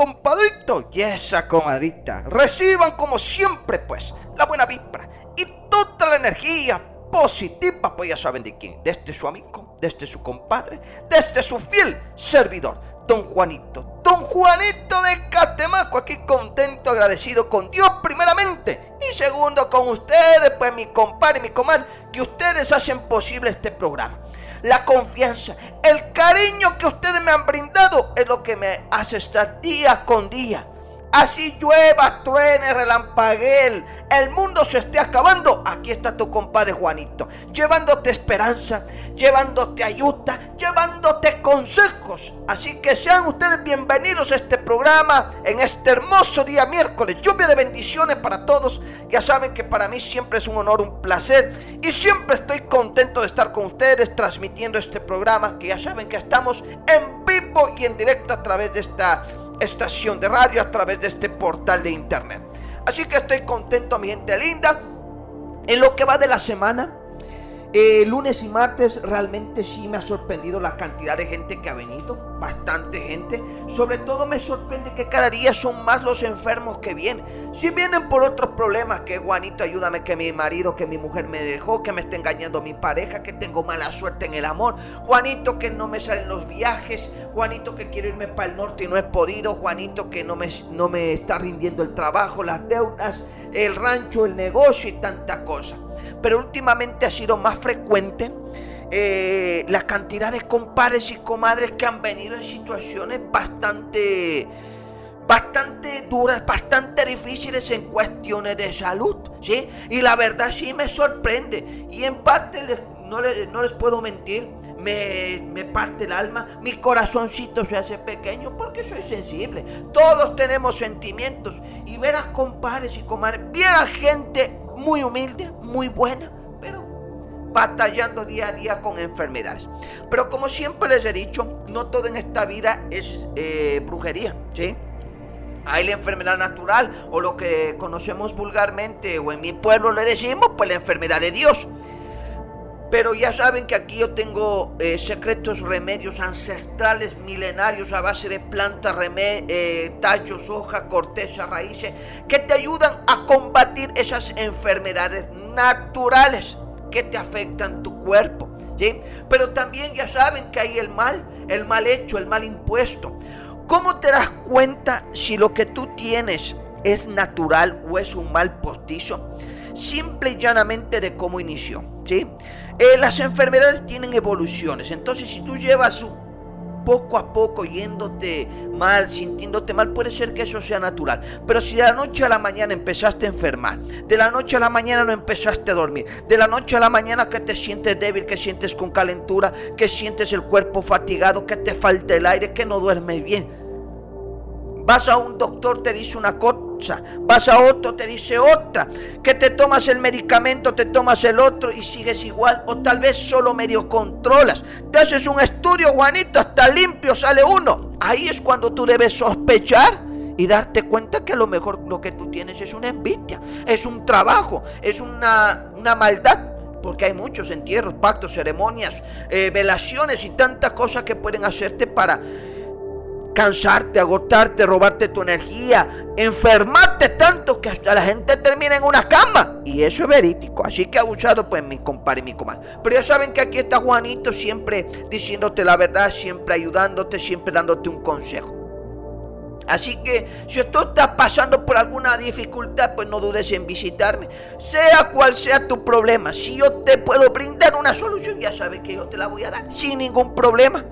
Compadritos y esa comadrita. Reciban como siempre pues la buena vibra y toda la energía positiva, pues ya saben de quién, de este su amigo, de este su compadre, de este su fiel servidor, don Juanito, don Juanito de Catemaco, aquí contento, agradecido con Dios primeramente y segundo con ustedes, pues mi compadre y mi comadre, que ustedes hacen posible este programa la confianza, el cariño que ustedes me han brindado es lo que me hace estar día con día. Así llueva, truene, relampaguee, el mundo se esté acabando. Aquí está tu compadre Juanito, llevándote esperanza, llevándote ayuda, llevándote consejos. Así que sean ustedes bienvenidos a este programa en este hermoso día miércoles. Lluvia de bendiciones para todos. Ya saben que para mí siempre es un honor, un placer y siempre estoy contento de estar con ustedes transmitiendo este programa que ya saben que estamos en vivo y en directo a través de esta estación de radio a través de este portal de internet. Así que estoy contento, mi gente linda. En lo que va de la semana, eh, lunes y martes realmente sí me ha sorprendido la cantidad de gente que ha venido, bastante gente. Sobre todo me sorprende que cada día son más los enfermos que vienen. Si vienen por otros problemas, que Juanito, ayúdame, que mi marido, que mi mujer me dejó, que me está engañando mi pareja, que tengo mala suerte en el amor. Juanito, que no me salen los viajes. Juanito, que quiero irme para el norte y no he podido. Juanito, que no me, no me está rindiendo el trabajo, las deudas, el rancho, el negocio y tanta cosa pero últimamente ha sido más frecuente eh, la cantidad de compadres y comadres que han venido en situaciones bastante, bastante duras, bastante difíciles en cuestiones de salud, ¿sí? Y la verdad sí me sorprende. Y en parte no, les, no les puedo mentir, me, me, parte el alma, mi corazoncito se hace pequeño porque soy sensible. Todos tenemos sentimientos. Y verás compadres y comadres, a gente muy humilde, muy buena, pero batallando día a día con enfermedades. Pero como siempre les he dicho, no todo en esta vida es eh, brujería, ¿sí? Hay la enfermedad natural o lo que conocemos vulgarmente o en mi pueblo le decimos, pues la enfermedad de Dios. Pero ya saben que aquí yo tengo eh, secretos remedios ancestrales milenarios a base de plantas, eh, tallos, hojas, corteza, raíces, que te ayudan a combatir esas enfermedades naturales que te afectan tu cuerpo. ¿sí? Pero también ya saben que hay el mal, el mal hecho, el mal impuesto. ¿Cómo te das cuenta si lo que tú tienes es natural o es un mal postizo? Simple y llanamente de cómo inició. ¿sí? Eh, las enfermedades tienen evoluciones. Entonces, si tú llevas poco a poco yéndote mal, sintiéndote mal, puede ser que eso sea natural. Pero si de la noche a la mañana empezaste a enfermar, de la noche a la mañana no empezaste a dormir, de la noche a la mañana que te sientes débil, que sientes con calentura, que sientes el cuerpo fatigado, que te falta el aire, que no duermes bien. Vas a un doctor, te dice una cosa vas a otro, te dice otra, que te tomas el medicamento, te tomas el otro y sigues igual, o tal vez solo medio controlas. Te haces un estudio, Juanito, hasta limpio sale uno. Ahí es cuando tú debes sospechar y darte cuenta que a lo mejor lo que tú tienes es una envidia, es un trabajo, es una, una maldad porque hay muchos entierros, pactos, ceremonias, eh, velaciones y tantas cosas que pueden hacerte para cansarte, agotarte, robarte tu energía, enfermarte tanto que hasta la gente termina en una cama. Y eso es verídico. Así que abusado, pues mi compadre y mi comadre. Pero ya saben que aquí está Juanito siempre diciéndote la verdad, siempre ayudándote, siempre dándote un consejo. Así que si tú estás pasando por alguna dificultad, pues no dudes en visitarme. Sea cual sea tu problema, si yo te puedo brindar una solución, ya sabes que yo te la voy a dar sin ningún problema.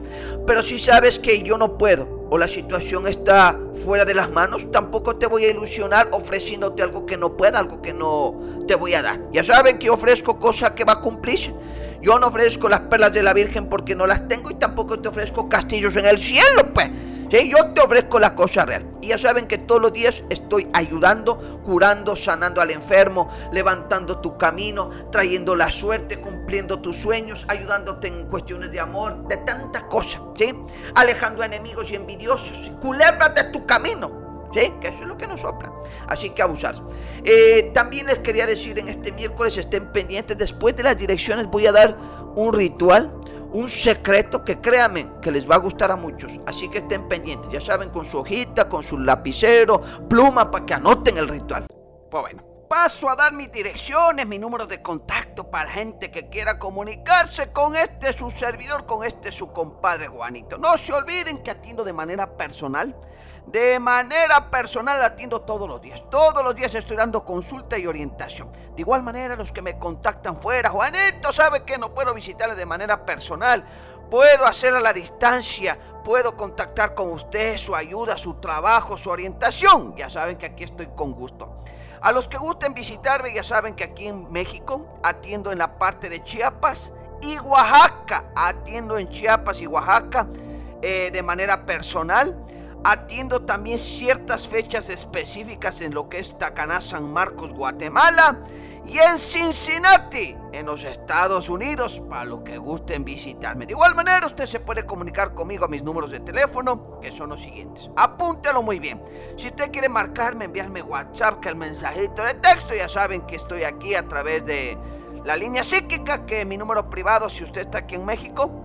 Pero si sabes que yo no puedo o la situación está fuera de las manos, tampoco te voy a ilusionar ofreciéndote algo que no pueda, algo que no te voy a dar. Ya saben que ofrezco cosas que va a cumplirse. Yo no ofrezco las perlas de la Virgen porque no las tengo y tampoco te ofrezco castillos en el cielo, pues. Yo te ofrezco la cosa real. Y ya saben que todos los días estoy ayudando, curando, sanando al enfermo, levantando tu camino, trayendo la suerte, cumpliendo tus sueños, ayudándote en cuestiones de amor, de tantas cosas, ¿sí? Alejando enemigos y envidiosos. Culebras de tu camino. ¿Sí? Que eso es lo que nos sopla. Así que abusar. Eh, también les quería decir en este miércoles estén pendientes. Después de las direcciones voy a dar un ritual un secreto que créanme que les va a gustar a muchos. Así que estén pendientes, ya saben, con su hojita, con su lapicero, pluma para que anoten el ritual. Pues bueno, paso a dar mis direcciones, mi número de contacto para gente que quiera comunicarse con este su servidor, con este su compadre Juanito. No se olviden que atiendo de manera personal de manera personal atiendo todos los días. Todos los días estoy dando consulta y orientación. De igual manera, los que me contactan fuera, Juanito sabe que no puedo visitarle de manera personal. Puedo hacer a la distancia. Puedo contactar con usted, su ayuda, su trabajo, su orientación. Ya saben que aquí estoy con gusto. A los que gusten visitarme, ya saben que aquí en México atiendo en la parte de Chiapas y Oaxaca. Atiendo en Chiapas y Oaxaca eh, de manera personal. Atiendo también ciertas fechas específicas en lo que es Tacaná, San Marcos, Guatemala y en Cincinnati, en los Estados Unidos, para los que gusten visitarme. De igual manera, usted se puede comunicar conmigo a mis números de teléfono, que son los siguientes. Apúntelo muy bien. Si usted quiere marcarme, enviarme WhatsApp, que el mensajito de texto, ya saben que estoy aquí a través de la línea psíquica, que es mi número privado, si usted está aquí en México,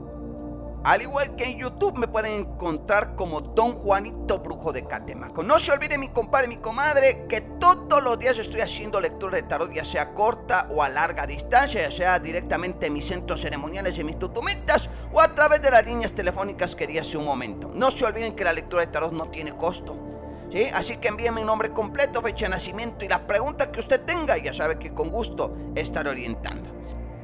Al igual que en YouTube me pueden encontrar como Don Juanito Brujo de Catemaco. No se olvide mi compadre mi comadre que todos los días estoy haciendo lectura de tarot, ya sea corta o a larga distancia, ya sea directamente en mis centros ceremoniales y mis tutumitas o a través de las líneas telefónicas que di hace un momento. No se olviden que la lectura de tarot no tiene costo. ¿Sí? Así que envíenme mi nombre completo, fecha de nacimiento y las preguntas que usted tenga ya sabe que con gusto estaré orientando.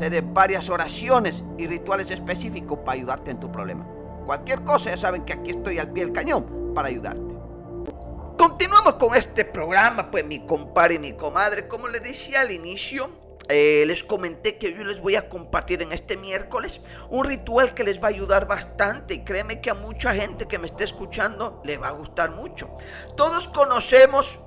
de varias oraciones y rituales específicos para ayudarte en tu problema. Cualquier cosa, ya saben que aquí estoy al pie del cañón para ayudarte. Continuamos con este programa, pues mi compadre y mi comadre, como les decía al inicio, eh, les comenté que yo les voy a compartir en este miércoles un ritual que les va a ayudar bastante y créeme que a mucha gente que me esté escuchando le va a gustar mucho. Todos conocemos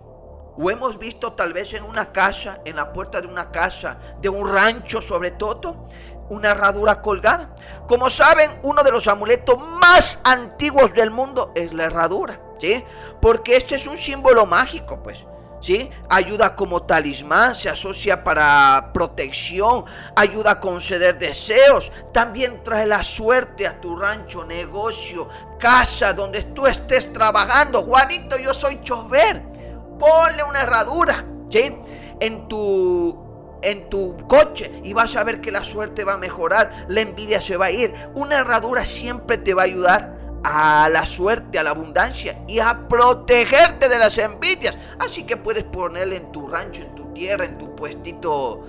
o hemos visto tal vez en una casa, en la puerta de una casa, de un rancho sobre todo, una herradura colgada. Como saben, uno de los amuletos más antiguos del mundo es la herradura, ¿sí? Porque este es un símbolo mágico, pues. ¿Sí? Ayuda como talismán, se asocia para protección, ayuda a conceder deseos, también trae la suerte a tu rancho, negocio, casa, donde tú estés trabajando. Juanito, yo soy chofer ponle una herradura, ¿sí? En tu en tu coche y vas a ver que la suerte va a mejorar, la envidia se va a ir. Una herradura siempre te va a ayudar a la suerte, a la abundancia y a protegerte de las envidias. Así que puedes ponerle en tu rancho, en tu tierra, en tu puestito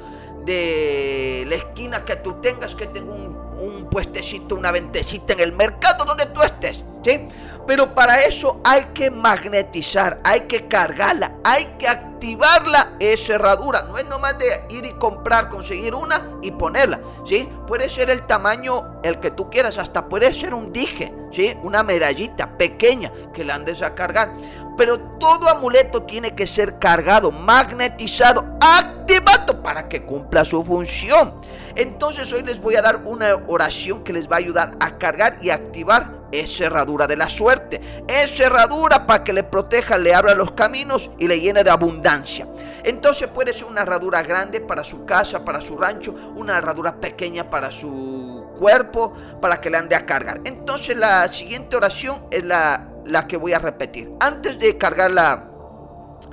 de la esquina que tú tengas, que tenga un, un puestecito, una ventecita en el mercado donde tú estés. ¿sí? Pero para eso hay que magnetizar, hay que cargarla, hay que activarla esa herradura. No es nomás de ir y comprar, conseguir una y ponerla. ¿sí? Puede ser el tamaño el que tú quieras, hasta puede ser un dije, ¿sí? una medallita pequeña que la andes a cargar. Pero todo amuleto tiene que ser cargado, magnetizado, activado para que cumpla su función. Entonces hoy les voy a dar una oración que les va a ayudar a cargar y activar esa herradura de la suerte. Esa herradura para que le proteja, le abra los caminos y le llene de abundancia. Entonces puede ser una herradura grande para su casa, para su rancho, una herradura pequeña para su cuerpo, para que le ande a cargar. Entonces la siguiente oración es la la que voy a repetir. Antes de cargar la,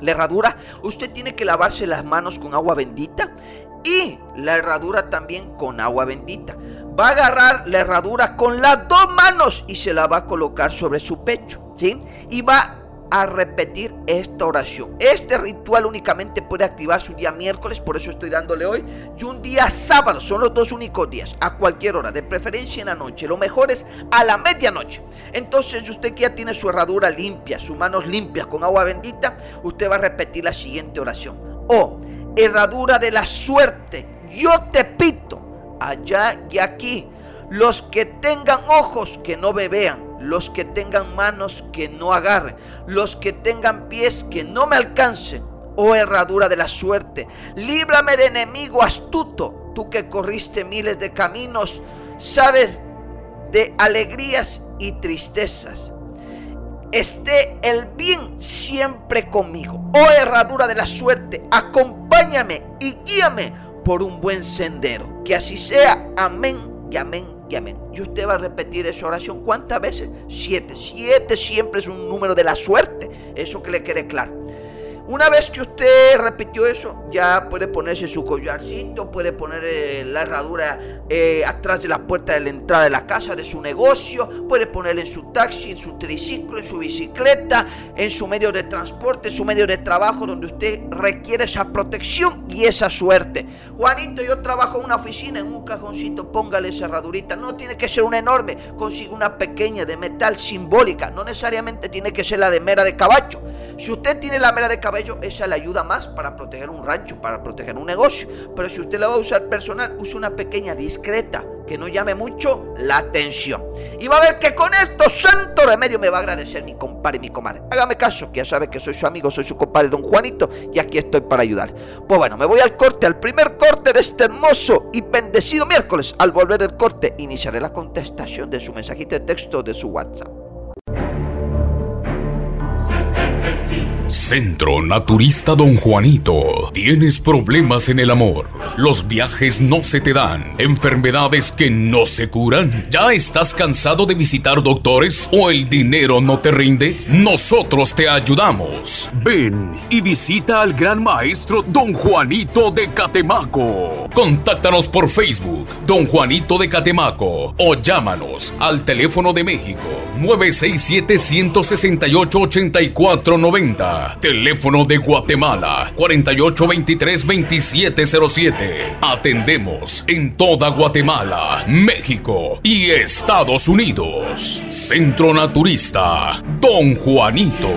herradura, usted tiene que lavarse las manos con agua bendita y la herradura también con agua bendita. Va a agarrar la herradura con las dos manos y se la va a colocar sobre su pecho, ¿sí? Y va a repetir esta oración. Este ritual únicamente puede activarse un día miércoles, por eso estoy dándole hoy, y un día sábado, son los dos únicos días, a cualquier hora, de preferencia en la noche. Lo mejor es a la medianoche. Entonces, usted que ya tiene su herradura limpia, sus manos limpias con agua bendita, usted va a repetir la siguiente oración. Oh, herradura de la suerte, yo te pito, allá y aquí, los que tengan ojos que no me vean los que tengan manos que no agarren, los que tengan pies que no me alcancen. Oh herradura de la suerte, líbrame de enemigo astuto, tú que corriste miles de caminos, sabes de alegrías y tristezas. Esté el bien siempre conmigo. Oh herradura de la suerte, acompáñame y guíame por un buen sendero. Que así sea. Amén y amén y usted va a repetir esa oración cuántas veces? Siete. Siete siempre es un número de la suerte. Eso que le quede claro. Una vez que usted repitió eso, ya puede ponerse su collarcito, puede poner eh, la herradura eh, atrás de la puerta de la entrada de la casa, de su negocio, puede ponerle en su taxi, en su triciclo, en su bicicleta, en su medio de transporte, en su medio de trabajo, donde usted requiere esa protección y esa suerte. Juanito, yo trabajo en una oficina, en un cajoncito, póngale esa herradurita. No tiene que ser una enorme, consigue una pequeña de metal simbólica, no necesariamente tiene que ser la de mera de caballo. Si usted tiene la mera de caballo, esa le ayuda más para proteger un rancho, para proteger un negocio. Pero si usted la va a usar personal, use una pequeña discreta que no llame mucho la atención. Y va a ver que con esto santo remedio me va a agradecer mi compadre y mi comadre. Hágame caso, que ya sabe que soy su amigo, soy su compadre don Juanito y aquí estoy para ayudar. Pues bueno, me voy al corte, al primer corte de este hermoso y bendecido miércoles. Al volver el corte, iniciaré la contestación de su mensajito de texto de su WhatsApp. Centro Naturista Don Juanito. ¿Tienes problemas en el amor? Los viajes no se te dan. Enfermedades que no se curan. ¿Ya estás cansado de visitar doctores o el dinero no te rinde? Nosotros te ayudamos. Ven y visita al gran maestro Don Juanito de Catemaco. Contáctanos por Facebook, Don Juanito de Catemaco, o llámanos al teléfono de México 967 168 8490 Teléfono de Guatemala 4823-2707. Atendemos en toda Guatemala, México y Estados Unidos. Centro Naturista Don Juanito.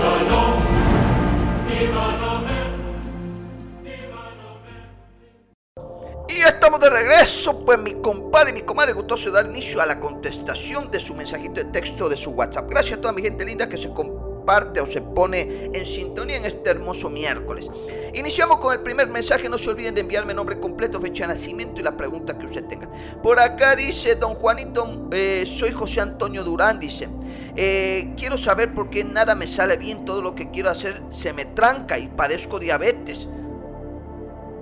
Estamos de regreso, pues mi compadre y mi comadre gustoso dar inicio a la contestación de su mensajito de texto de su WhatsApp. Gracias a toda mi gente linda que se compartió parte o se pone en sintonía en este hermoso miércoles. Iniciamos con el primer mensaje. No se olviden de enviarme nombre completo, fecha de nacimiento y la pregunta que usted tenga. Por acá dice don Juanito, eh, soy José Antonio Durán, dice. Eh, quiero saber por qué nada me sale bien, todo lo que quiero hacer se me tranca y padezco diabetes.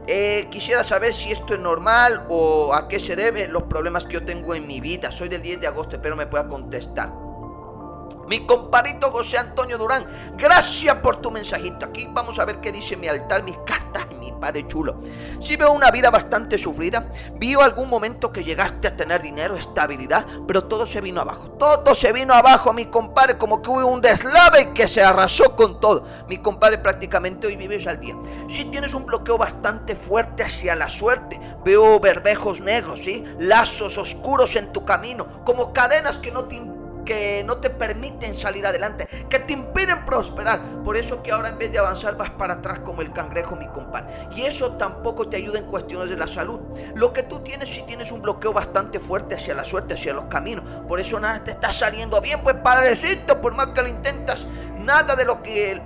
Eh, quisiera saber si esto es normal o a qué se deben los problemas que yo tengo en mi vida. Soy del 10 de agosto, espero me pueda contestar. Mi compadrito José Antonio Durán, gracias por tu mensajito. Aquí vamos a ver qué dice mi altar, mis cartas mi padre chulo. Sí veo una vida bastante sufrida. Vio algún momento que llegaste a tener dinero, estabilidad, pero todo se vino abajo. Todo se vino abajo, mi compadre, como que hubo un deslave que se arrasó con todo. Mi compadre, prácticamente hoy vives al día. Si tienes un bloqueo bastante fuerte hacia la suerte, veo berbejos negros, ¿sí? Lazos oscuros en tu camino, como cadenas que no te que no te permiten salir adelante, que te impiden prosperar. Por eso que ahora en vez de avanzar vas para atrás como el cangrejo, mi compadre. Y eso tampoco te ayuda en cuestiones de la salud. Lo que tú tienes si tienes un bloqueo bastante fuerte hacia la suerte, hacia los caminos. Por eso nada te está saliendo bien, pues padrecito, por más que lo intentas, nada de lo que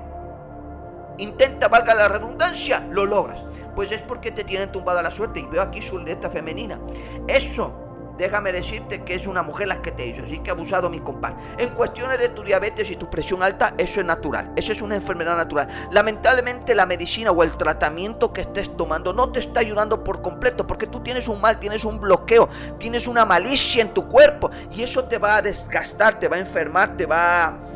intenta, valga la redundancia, lo logras. Pues es porque te tienen tumbada la suerte. Y veo aquí su letra femenina. Eso déjame decirte que es una mujer la que te hizo, así que abusado mi compadre. En cuestiones de tu diabetes y tu presión alta, eso es natural, eso es una enfermedad natural. Lamentablemente la medicina o el tratamiento que estés tomando no te está ayudando por completo, porque tú tienes un mal, tienes un bloqueo, tienes una malicia en tu cuerpo y eso te va a desgastar, te va a enfermar, te va a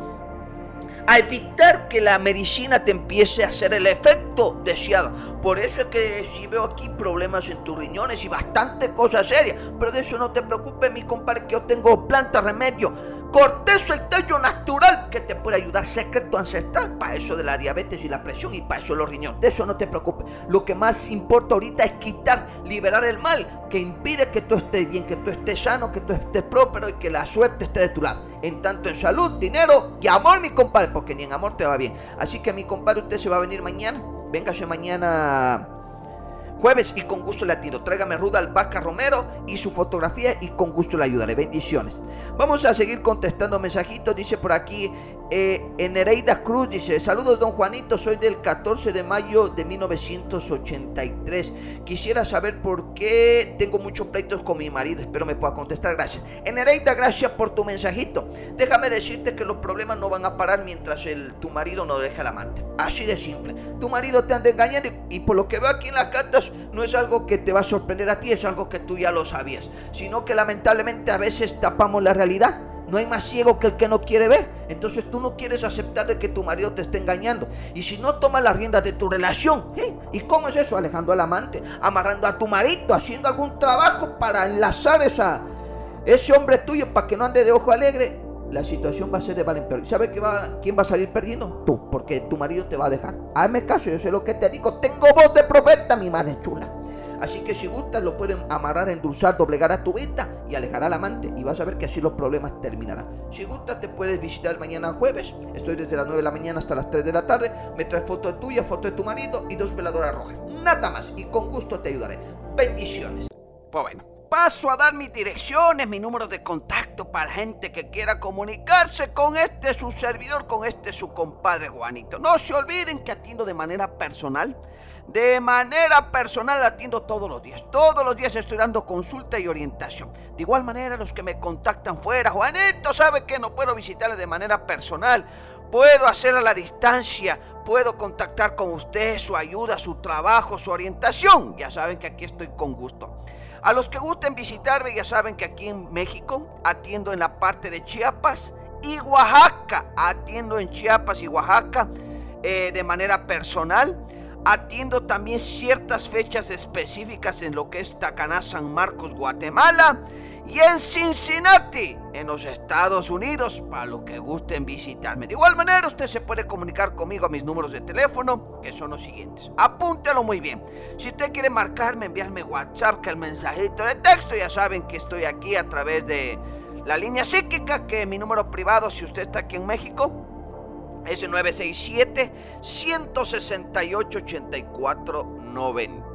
a evitar que la medicina te empiece a hacer el efecto deseado. Por eso es que si veo aquí problemas en tus riñones y bastante cosas serias, pero de eso no te preocupes, mi compadre, que yo tengo planta remedio corteza y tallo natural que te puede ayudar, secreto ancestral para eso de la diabetes y la presión y para eso los riñones. De eso no te preocupes. Lo que más importa ahorita es quitar, liberar el mal que impide que tú estés bien, que tú estés sano, que tú estés próspero y que la suerte esté de tu lado. En tanto en salud, dinero y amor, mi compadre, porque ni en amor te va bien. Así que mi compadre, usted se va a venir mañana. Véngase mañana Jueves y con gusto le atiendo. Tráigame Ruda Albaca Romero y su fotografía y con gusto le ayudaré. Bendiciones. Vamos a seguir contestando mensajitos. Dice por aquí eh, Nereida Cruz dice, saludos don Juanito, soy del 14 de mayo de 1983. Quisiera saber por qué tengo muchos pleitos con mi marido. Espero me pueda contestar. Gracias. Nereida, gracias por tu mensajito. Déjame decirte que los problemas no van a parar mientras el, tu marido no deja el amante. Así de simple. Tu marido te anda engañando y, y por lo que veo aquí en las no es algo que te va a sorprender a ti, es algo que tú ya lo sabías. Sino que lamentablemente a veces tapamos la realidad no hay más ciego que el que no quiere ver. Entonces tú no quieres aceptar de que tu marido te esté engañando. Y si no tomas las riendas de tu relación. ¿y cómo es eso? Alejando al amante, amarrando a tu marido, haciendo algún trabajo para enlazar esa, ese hombre tuyo para que no ande de ojo alegre. La situación va a ser de mal en ¿Sabe que va, quién va a salir perdiendo? Tú, porque tu marido te va a dejar. Hazme caso, yo sé lo que te digo. Tengo voz de profeta, mi madre chula. Así que si gustas lo pueden amarrar, endulzar, doblegar a tu venta y alejar al amante. Y vas a ver que así los problemas terminarán. Si gustas te puedes visitar mañana jueves. Estoy desde las 9 de la mañana hasta las 3 de la tarde. Me traes foto de tuya, foto de tu marido y dos veladoras rojas. Nada más. Y con gusto te ayudaré. Bendiciones. Pues bueno paso a dar mis direcciones, mi número de contacto para gente que quiera comunicarse con este su servidor, con este su compadre Juanito. No se olviden que atiendo de manera personal de manera personal atiendo todos los días. Todos los días estoy dando consulta y orientación. De igual manera, los que me contactan fuera, Juanito sabe que no puedo visitarle de manera personal. Puedo hacer a la distancia. Puedo contactar con usted, su ayuda, su trabajo, su orientación. Ya saben que aquí estoy con gusto. A los que gusten visitarme, ya saben que aquí en México atiendo en la parte de Chiapas y Oaxaca. Atiendo en Chiapas y Oaxaca eh, de manera personal. Atiendo también ciertas fechas específicas en lo que es Tacaná, San Marcos, Guatemala y en Cincinnati, en los Estados Unidos, para los que gusten visitarme. De igual manera, usted se puede comunicar conmigo a mis números de teléfono, que son los siguientes. Apúntelo muy bien. Si usted quiere marcarme, enviarme WhatsApp, que el mensajito de texto, ya saben que estoy aquí a través de la línea psíquica, que es mi número privado, si usted está aquí en México, es 967-168-8490.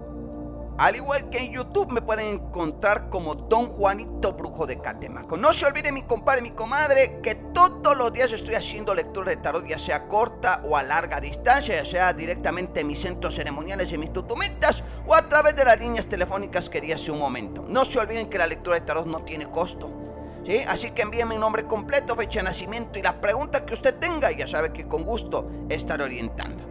Al igual que en YouTube me pueden encontrar como Don Juanito Brujo de Catemaco. No se olviden mi compadre mi comadre que todos los días estoy haciendo lectura de tarot, ya sea corta o a larga distancia, ya sea directamente en mis centros ceremoniales y mis tutumitas o a través de las líneas telefónicas que di hace un momento. No se olviden que la lectura de tarot no tiene costo. ¿Sí? Así que envíenme mi nombre completo, fecha de nacimiento y las preguntas que usted tenga ya sabe que con gusto estaré orientando.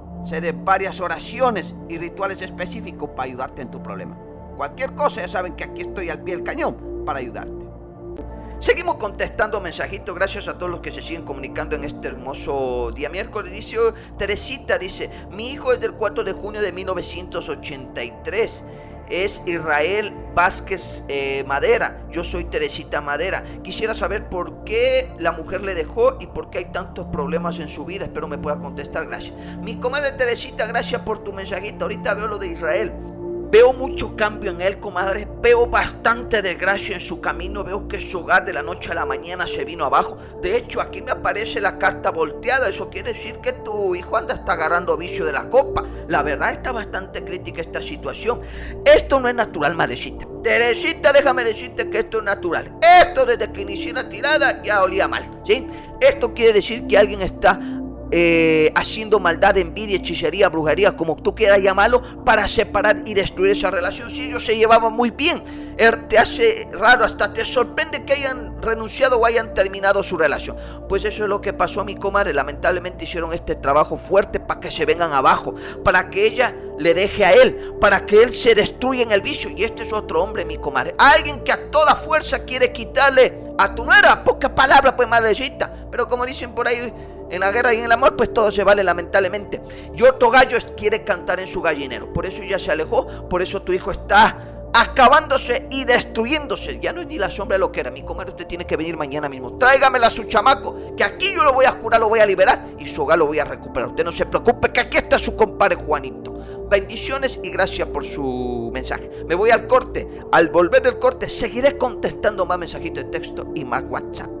De varias oraciones y rituales específicos para ayudarte en tu problema. Cualquier cosa, ya saben que aquí estoy al pie del cañón para ayudarte. Seguimos contestando mensajitos, gracias a todos los que se siguen comunicando en este hermoso día miércoles. Dice Teresita, dice, mi hijo es del 4 de junio de 1983 es Israel Vázquez eh, Madera. Yo soy Teresita Madera. Quisiera saber por qué la mujer le dejó y por qué hay tantos problemas en su vida. Espero me pueda contestar. Gracias. Mi comadre Teresita, gracias por tu mensajito. Ahorita veo lo de Israel. Veo mucho cambio en él, comadre. Veo bastante desgracia en su camino. Veo que su hogar de la noche a la mañana se vino abajo. De hecho, aquí me aparece la carta volteada. Eso quiere decir que tu hijo anda está agarrando vicio de la copa. La verdad está bastante crítica esta situación. Esto no es natural, madrecita. Teresita, déjame decirte que esto es natural. Esto desde que inicié la tirada ya olía mal. ¿sí? Esto quiere decir que alguien está eh, haciendo maldad, envidia, hechicería, brujería, como tú quieras llamarlo, para separar y destruir esa relación. Si ellos se llevaban muy bien, er, te hace raro, hasta te sorprende que hayan renunciado o hayan terminado su relación. Pues eso es lo que pasó a mi comadre. Lamentablemente hicieron este trabajo fuerte para que se vengan abajo, para que ella le deje a él, para que él se destruya en el vicio. Y este es otro hombre, mi comadre. Alguien que a toda fuerza quiere quitarle a tu nuera, poca palabra, pues madrecita. Pero como dicen por ahí, en la guerra y en el amor, pues todo se vale lamentablemente. Y otro gallo quiere cantar en su gallinero. Por eso ya se alejó, por eso tu hijo está acabándose y destruyéndose. Ya no es ni la sombra de lo que era. Mi comadre, usted tiene que venir mañana mismo. Tráigamela a su chamaco, que aquí yo lo voy a curar, lo voy a liberar y su hogar lo voy a recuperar. Usted no se preocupe, que aquí está su compadre Juanito. Bendiciones y gracias por su mensaje. Me voy al corte. Al volver del corte, seguiré contestando más mensajitos de texto y más WhatsApp.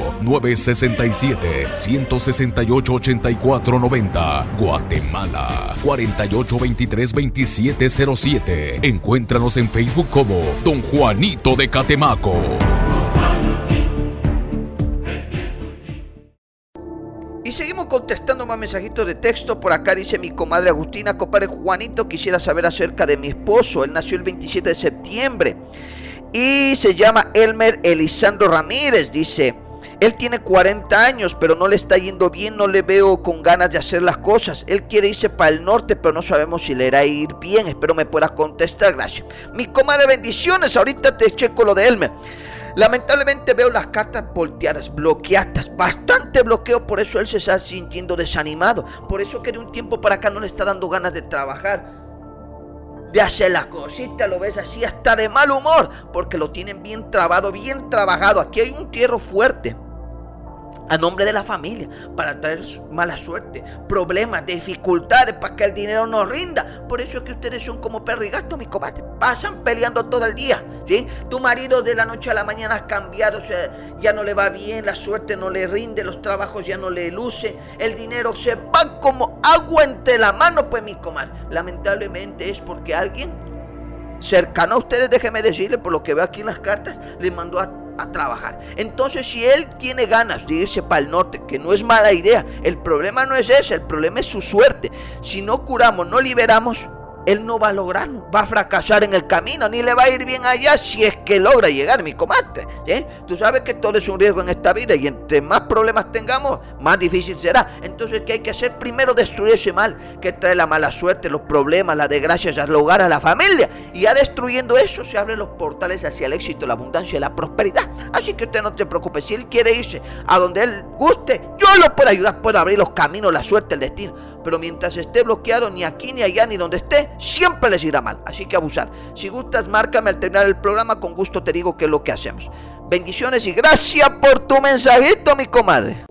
967 168 888490 Guatemala 48232707. Encuéntranos en Facebook como Don Juanito de Catemaco. Y seguimos contestando más mensajitos de texto. Por acá dice mi comadre Agustina, compadre Juanito, quisiera saber acerca de mi esposo. Él nació el 27 de septiembre y se llama Elmer Elisandro Ramírez. Dice, él tiene 40 años, pero no le está yendo bien, no le veo con ganas de hacer las cosas. Él quiere irse para el norte, pero no sabemos si le irá a ir bien. Espero me puedas contestar, gracias. Mi comadre, bendiciones. Ahorita te checo lo de Elmer. Lamentablemente veo las cartas volteadas, bloqueadas, bastante bloqueo, por eso él se está sintiendo desanimado. Por eso que de un tiempo para acá no le está dando ganas de trabajar, de hacer las cositas, lo ves así, hasta de mal humor, porque lo tienen bien trabado, bien trabajado. Aquí hay un tierro fuerte a nombre de la familia para traer mala suerte, problemas, dificultades para que el dinero no rinda. Por eso es que ustedes son como perro y gato. Pasan peleando todo el día. ¿sí? Tu marido de la noche a la mañana ha cambiado, o sea, ya no le va bien, la suerte no le rinde, los trabajos ya no le luce, el dinero se va como agua entre la mano, pues mi comadre. Lamentablemente es porque alguien cercano a ustedes, déjeme decirle, por lo que veo aquí en las cartas, le mandó a trabajar. Entonces, si él tiene ganas de irse para el norte, que no es mala idea, el problema no es ese, el problema es su suerte. Si no curamos, no liberamos, él no va a lograrlo, va a fracasar en el camino, ni le va a ir bien allá si es que logra llegar, mi comadre. Tú sabes que todo es un riesgo en esta vida y entre más problemas tengamos, más difícil será. Entonces, ¿qué hay que hacer? Primero destruir ese mal que trae la mala suerte, los problemas, la desgracia al hogar, a la familia. Y ya destruyendo eso, se abren los portales hacia el éxito, la abundancia y la prosperidad. Así que usted no se preocupe, si él quiere irse a donde él guste, yo lo puedo ayudar, puedo abrir los caminos, la suerte, el destino. Pero mientras esté bloqueado, ni aquí, ni allá, ni donde esté, siempre les irá mal. Así que abusar. Si gustas, márcame al terminar el programa. Con gusto te digo qué es lo que hacemos. Bendiciones y gracias por tu mensajito, mi comadre.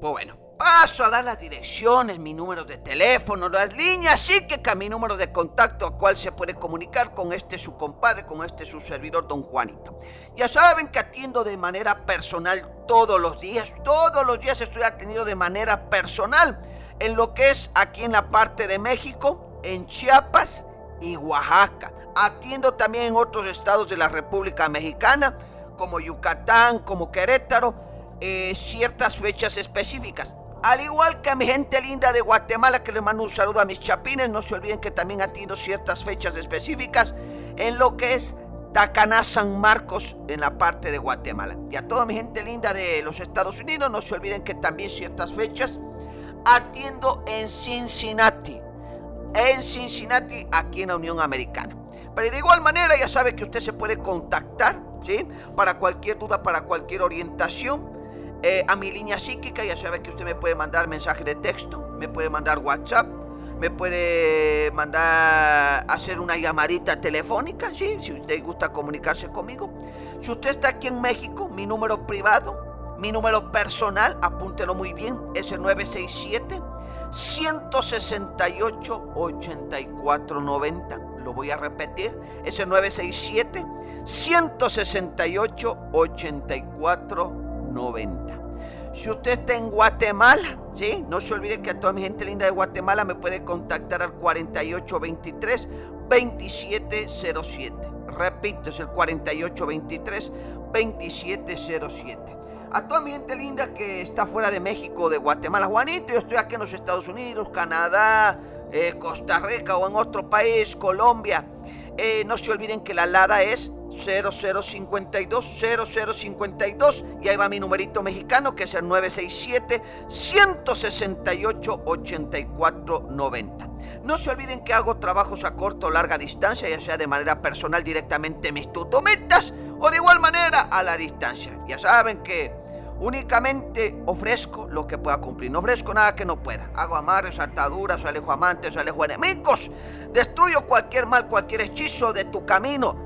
Pues bueno, paso a dar las direcciones, mi número de teléfono, las líneas, así que mi número de contacto a cual se puede comunicar con este su compadre, con este su servidor, don Juanito. Ya saben que atiendo de manera personal todos los días, todos los días estoy atendiendo de manera personal en lo que es aquí en la parte de México, en Chiapas y Oaxaca. Atiendo también en otros estados de la República Mexicana, como Yucatán, como Querétaro, eh, ciertas fechas específicas. Al igual que a mi gente linda de Guatemala, que les mando un saludo a mis chapines, no se olviden que también atiendo ciertas fechas específicas en lo que es Tacaná, San Marcos, en la parte de Guatemala. Y a toda mi gente linda de los Estados Unidos, no se olviden que también ciertas fechas atiendo en Cincinnati, en Cincinnati, aquí en la Unión Americana. Pero de igual manera ya sabe que usted se puede contactar, ¿sí? Para cualquier duda, para cualquier orientación. Eh, a mi línea psíquica, ya sabe que usted me puede mandar mensaje de texto, me puede mandar WhatsApp, me puede mandar hacer una llamadita telefónica, ¿sí? Si usted gusta comunicarse conmigo. Si usted está aquí en México, mi número privado, mi número personal, apúntelo muy bien, es el 967 168 8490. Lo voy a repetir. Es el 967 168 8490. Si usted está en Guatemala, ¿sí? No se olvide que a toda mi gente linda de Guatemala me puede contactar al 4823 2707. Repito, es el 4823 2707 a toda mi linda que está fuera de México, de Guatemala. Juanito, yo estoy aquí en los Estados Unidos, Canadá, eh, Costa Rica o en otro país, Colombia. Eh, no se olviden que la LADA es 0052 0052 y ahí va mi numerito mexicano que es el 967 168 8490. No se olviden que hago trabajos a corto o larga distancia, ya sea de manera personal directamente en mis tutometas o de igual manera a la distancia. Ya saben que Únicamente ofrezco lo que pueda cumplir. No ofrezco nada que no pueda. Hago amarres, ataduras, alejo amantes, alejo enemigos. Destruyo cualquier mal, cualquier hechizo de tu camino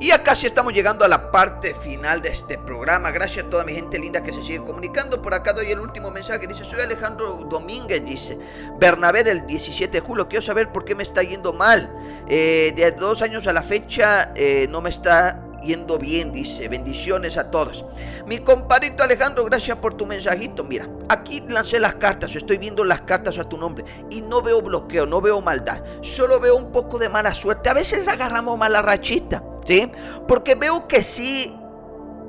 Y acá sí estamos llegando a la parte final de este programa. Gracias a toda mi gente linda que se sigue comunicando. Por acá doy el último mensaje. Dice, soy Alejandro Domínguez, dice. Bernabé del 17 de julio. Quiero saber por qué me está yendo mal. Eh, de dos años a la fecha eh, no me está yendo bien, dice. Bendiciones a todos. Mi compadrito Alejandro, gracias por tu mensajito. Mira, aquí lancé las cartas, estoy viendo las cartas a tu nombre y no veo bloqueo, no veo maldad. Solo veo un poco de mala suerte. A veces agarramos mala rachita. ¿Sí? Porque veo que sí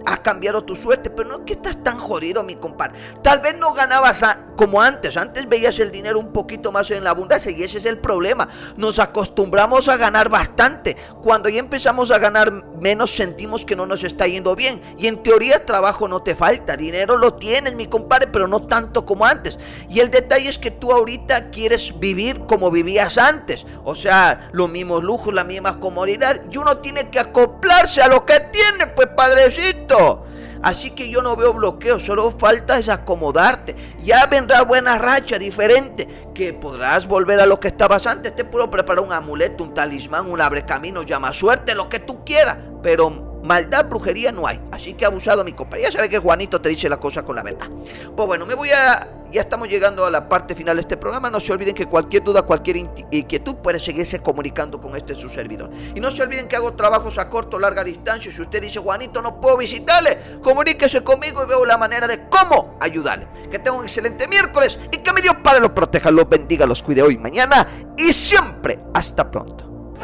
ha cambiado tu suerte, pero no es que estás tan jodido, mi compadre. Tal vez no ganabas como antes. Antes veías el dinero un poquito más en la abundancia y ese es el problema. Nos acostumbramos a ganar bastante. Cuando ya empezamos a ganar menos, sentimos que no nos está yendo bien. Y en teoría, trabajo no te falta. Dinero lo tienes, mi compadre, pero no tanto como antes. Y el detalle es que tú ahorita quieres vivir como vivías antes. O sea, los mismos lujos, la misma comodidad. Y uno tiene que acoplarse a lo que tiene, pues, padrecito. Así que yo no veo bloqueo, solo falta es acomodarte. Ya vendrá buena racha diferente, que podrás volver a lo que estabas antes. Te puedo preparar un amuleto, un talismán, un abre camino, llama suerte, lo que tú quieras. Pero maldad, brujería no hay. Así que abusado mi compañero. Ya sabe que Juanito te dice la cosa con la verdad. Pues bueno, me voy a ya estamos llegando a la parte final de este programa. No se olviden que cualquier duda, cualquier inquietud puede seguirse comunicando con este su servidor. Y no se olviden que hago trabajos a corto o larga distancia. Si usted dice, Juanito, no puedo visitarle, comuníquese conmigo y veo la manera de cómo ayudarle. Que tenga un excelente miércoles y que mi Dios Padre los proteja, los bendiga, los cuide hoy, mañana y siempre. Hasta pronto.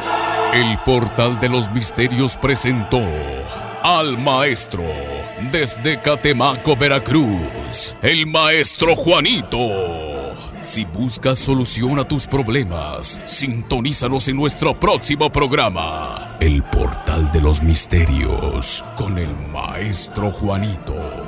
El portal de los misterios presentó al maestro desde Catemaco, Veracruz, el maestro Juanito. Si buscas solución a tus problemas, sintonízanos en nuestro próximo programa, El Portal de los Misterios, con el maestro Juanito.